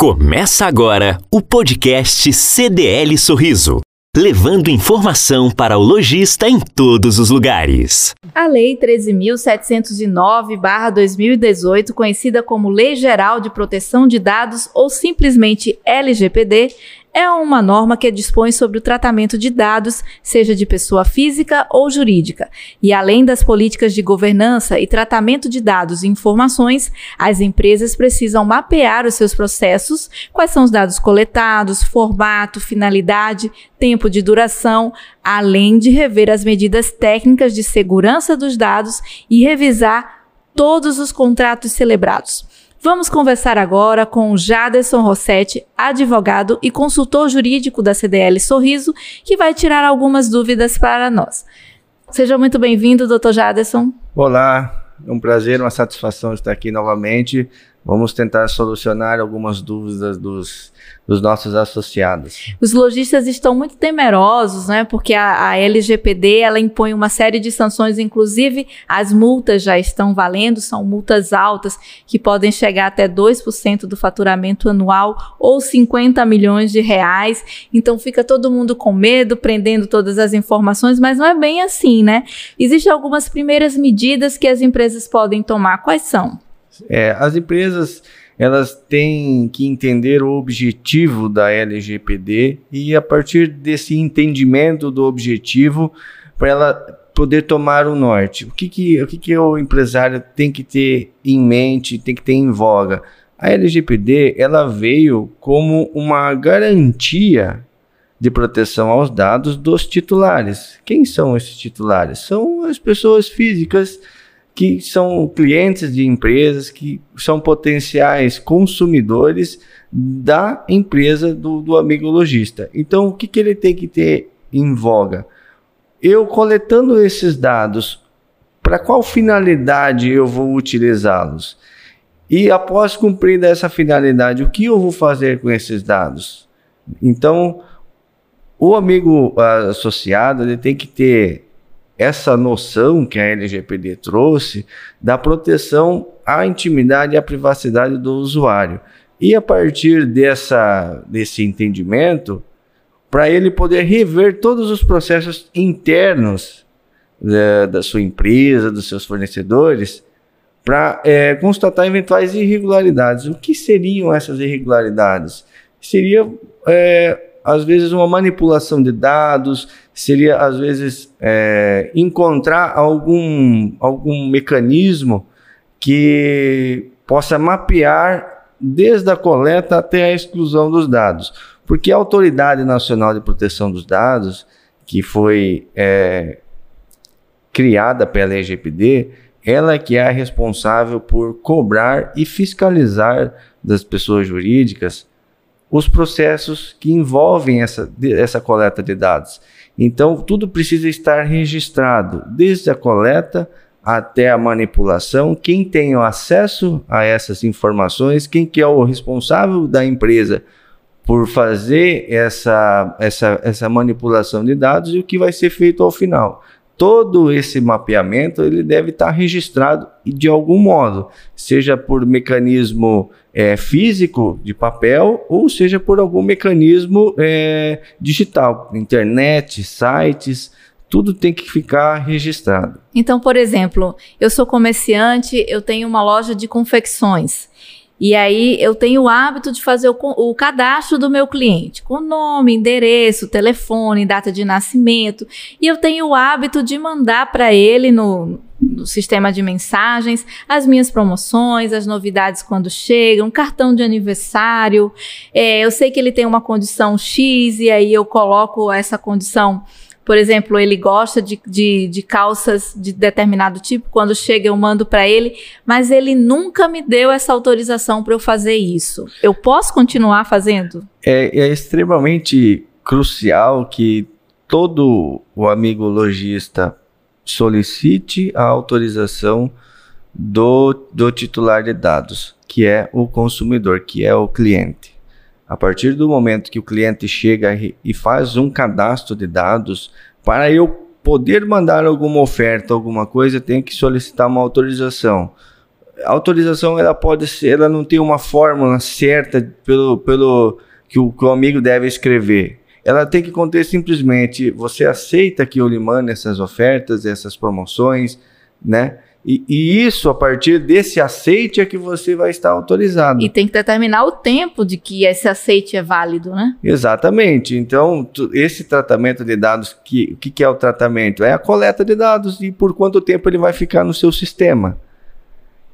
Começa agora o podcast CDL Sorriso, levando informação para o lojista em todos os lugares. A Lei 13.709-2018, conhecida como Lei Geral de Proteção de Dados ou simplesmente LGPD, é uma norma que dispõe sobre o tratamento de dados, seja de pessoa física ou jurídica. E além das políticas de governança e tratamento de dados e informações, as empresas precisam mapear os seus processos, quais são os dados coletados, formato, finalidade, tempo de duração, além de rever as medidas técnicas de segurança dos dados e revisar todos os contratos celebrados. Vamos conversar agora com Jaderson Rossetti, advogado e consultor jurídico da CDL Sorriso, que vai tirar algumas dúvidas para nós. Seja muito bem-vindo, doutor Jaderson. Olá, é um prazer, uma satisfação estar aqui novamente. Vamos tentar solucionar algumas dúvidas dos dos nossos associados. Os lojistas estão muito temerosos, né? Porque a, a, LGPD ela impõe uma série de sanções, inclusive as multas já estão valendo, são multas altas que podem chegar até 2% do faturamento anual ou 50 milhões de reais. Então fica todo mundo com medo, prendendo todas as informações, mas não é bem assim, né? Existem algumas primeiras medidas que as empresas podem tomar. Quais são? É, as empresas elas têm que entender o objetivo da LGPD e a partir desse entendimento do objetivo para ela poder tomar o norte. O que que, o que que o empresário tem que ter em mente, tem que ter em voga? A LGPD ela veio como uma garantia de proteção aos dados dos titulares. Quem são esses titulares? São as pessoas físicas que são clientes de empresas, que são potenciais consumidores da empresa do, do amigo lojista. Então, o que, que ele tem que ter em voga? Eu coletando esses dados, para qual finalidade eu vou utilizá-los? E após cumprir essa finalidade, o que eu vou fazer com esses dados? Então, o amigo associado ele tem que ter essa noção que a LGPD trouxe da proteção à intimidade e à privacidade do usuário. E a partir dessa, desse entendimento, para ele poder rever todos os processos internos da, né, da sua empresa, dos seus fornecedores, para é, constatar eventuais irregularidades. O que seriam essas irregularidades? Seria é, às vezes uma manipulação de dados, seria às vezes é, encontrar algum, algum mecanismo que possa mapear desde a coleta até a exclusão dos dados. Porque a Autoridade Nacional de Proteção dos Dados, que foi é, criada pela LGPD, ela é que é a responsável por cobrar e fiscalizar das pessoas jurídicas os processos que envolvem essa, essa coleta de dados. Então, tudo precisa estar registrado, desde a coleta até a manipulação, quem tem o acesso a essas informações, quem que é o responsável da empresa por fazer essa, essa, essa manipulação de dados e o que vai ser feito ao final todo esse mapeamento ele deve estar registrado de algum modo, seja por mecanismo é, físico de papel ou seja por algum mecanismo é, digital, internet, sites, tudo tem que ficar registrado. Então, por exemplo, eu sou comerciante, eu tenho uma loja de confecções. E aí eu tenho o hábito de fazer o, o, cadastro do meu cliente, com nome, endereço, telefone, data de nascimento. E eu tenho o hábito de mandar para ele no, no, sistema de mensagens as minhas promoções, as novidades quando chegam, cartão de aniversário. É, eu sei que ele tem uma condição X e aí eu coloco essa condição por exemplo, ele gosta de, de, de calças de determinado tipo, quando chega eu mando para ele, mas ele nunca me deu essa autorização para eu fazer isso. Eu posso continuar fazendo? É, é extremamente crucial que todo o amigo lojista solicite a autorização do, do titular de dados, que é o consumidor, que é o cliente. A partir do momento que o cliente chega e faz um cadastro de dados, para eu poder mandar alguma oferta, alguma coisa, tem que solicitar uma autorização. a autorização ela pode ser, ela não tem uma fórmula certa pelo, pelo que o, que o amigo deve escrever. Ela tem que conter simplesmente você aceita que eu lhe mande essas ofertas, essas promoções, né? E, e, isso, a partir desse aceite, é que você vai estar autorizado. E tem que determinar o tempo de que esse aceite é válido, né? Exatamente. Então, tu, esse tratamento de dados, que, o que, que é o tratamento? É a coleta de dados e por quanto tempo ele vai ficar no seu sistema.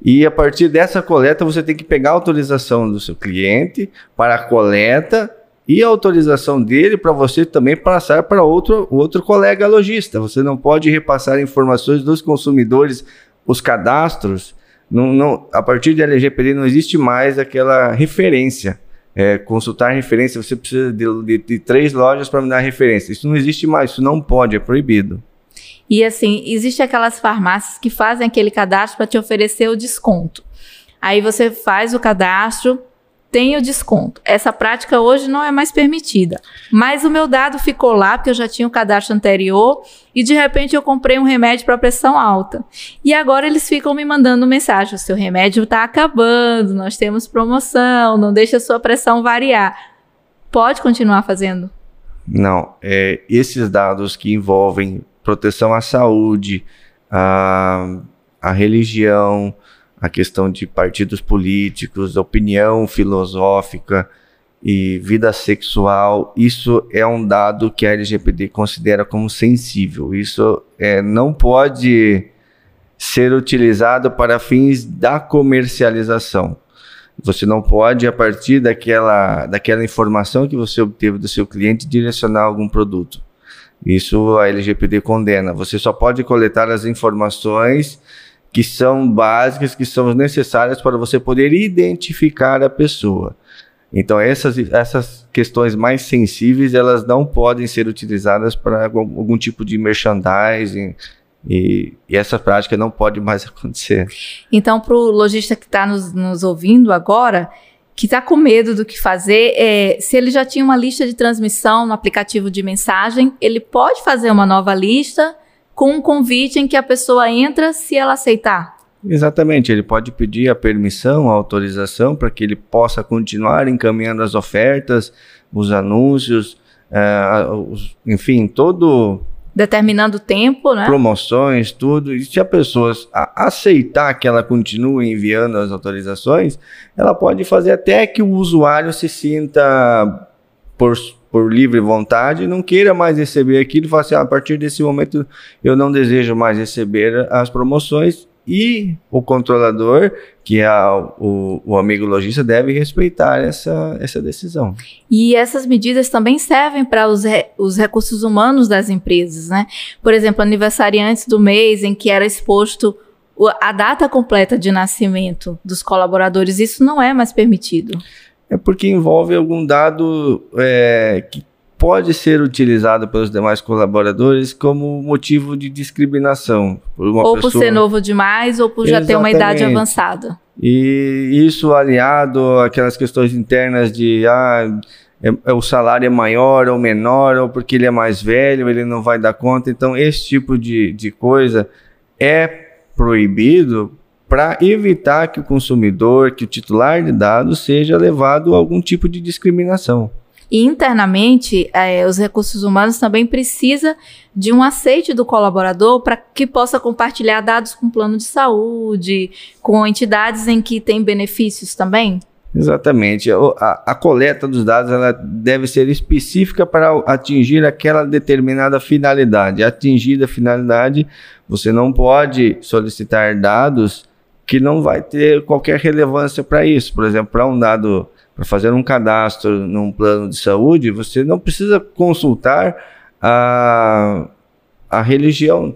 E a partir dessa coleta, você tem que pegar a autorização do seu cliente para a coleta e a autorização dele para você também passar para outro, outro colega lojista. Você não pode repassar informações dos consumidores, os cadastros. Não, não, a partir de LGPD não existe mais aquela referência. É, consultar referência, você precisa de, de, de três lojas para me dar referência. Isso não existe mais, isso não pode, é proibido. E assim, existe aquelas farmácias que fazem aquele cadastro para te oferecer o desconto. Aí você faz o cadastro, tem o desconto. Essa prática hoje não é mais permitida. Mas o meu dado ficou lá, porque eu já tinha o cadastro anterior, e de repente eu comprei um remédio para pressão alta. E agora eles ficam me mandando mensagem: o seu remédio está acabando, nós temos promoção, não deixa a sua pressão variar. Pode continuar fazendo? Não. É, esses dados que envolvem proteção à saúde, à, à religião, a questão de partidos políticos, opinião filosófica e vida sexual, isso é um dado que a LGPD considera como sensível. Isso é, não pode ser utilizado para fins da comercialização. Você não pode, a partir daquela, daquela informação que você obteve do seu cliente, direcionar algum produto. Isso a LGPD condena. Você só pode coletar as informações que são básicas, que são necessárias para você poder identificar a pessoa. Então essas, essas questões mais sensíveis elas não podem ser utilizadas para algum, tipo de merchandising e, e, essa prática não pode mais acontecer. Então para o lojista que está nos, nos ouvindo agora que está com medo do que fazer, é, se ele já tinha uma lista de transmissão no aplicativo de mensagem, ele pode fazer uma nova lista com um convite em que a pessoa entra se ela aceitar. Exatamente, ele pode pedir a permissão, a autorização para que ele possa continuar encaminhando as ofertas, os anúncios, uh, os, enfim, todo determinando tempo, né? Promoções, tudo. E se a pessoa aceitar que ela continue enviando as autorizações, ela pode fazer até que o usuário se sinta por, por livre vontade não queira mais receber aquilo fala assim, ah, a partir desse momento eu não desejo mais receber as promoções e o controlador, que é o, o amigo lojista, deve respeitar essa, essa decisão. E essas medidas também servem para os, re, os recursos humanos das empresas, né? Por exemplo, aniversariantes do mês em que era exposto a data completa de nascimento dos colaboradores, isso não é mais permitido. É porque envolve algum dado é, que pode ser utilizado pelos demais colaboradores como motivo de discriminação. Por ou pessoa... por ser novo demais, ou por Exatamente. já ter uma idade avançada. E isso aliado àquelas questões internas de ah, é, é, o salário é maior ou menor, ou porque ele é mais velho, ele não vai dar conta. Então, esse tipo de, de coisa é proibido para evitar que o consumidor, que o titular de dados, seja levado a algum tipo de discriminação. E internamente, é, os recursos humanos também precisa de um aceite do colaborador para que possa compartilhar dados com plano de saúde, com entidades em que tem benefícios também? Exatamente. A, a, coleta dos dados ela deve ser específica para atingir aquela determinada finalidade. Atingida a finalidade, você não pode solicitar dados que não vai ter qualquer relevância para isso. Por exemplo, para um dado para fazer um cadastro num plano de saúde, você não precisa consultar a, a religião,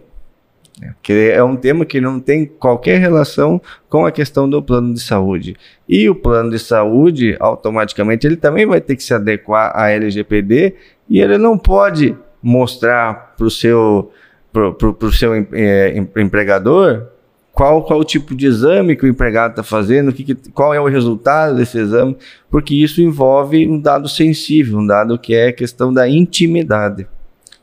né? que é um tema que não tem qualquer relação com a questão do plano de saúde. E o plano de saúde, automaticamente, ele também vai ter que se adequar à LGPD e ele não pode mostrar para o seu, pro, pro, pro seu é, empregador qual, qual o tipo de exame que o empregado está fazendo, que, qual é o resultado desse exame, porque isso envolve um dado sensível, um dado que é questão da intimidade.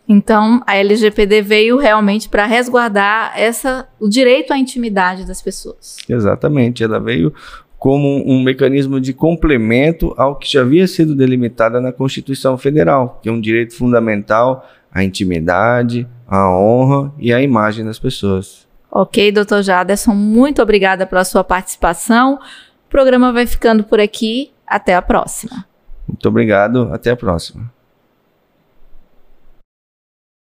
Então, a LGPD veio realmente para resguardar essa, o direito à intimidade das pessoas. Exatamente, ela veio como um mecanismo de complemento ao que já havia sido delimitado na Constituição Federal, que é um direito fundamental à intimidade, à honra e à imagem das pessoas. Ok, doutor Jaderson, muito obrigada pela sua participação. O programa vai ficando por aqui. Até a próxima. Muito obrigado, até a próxima.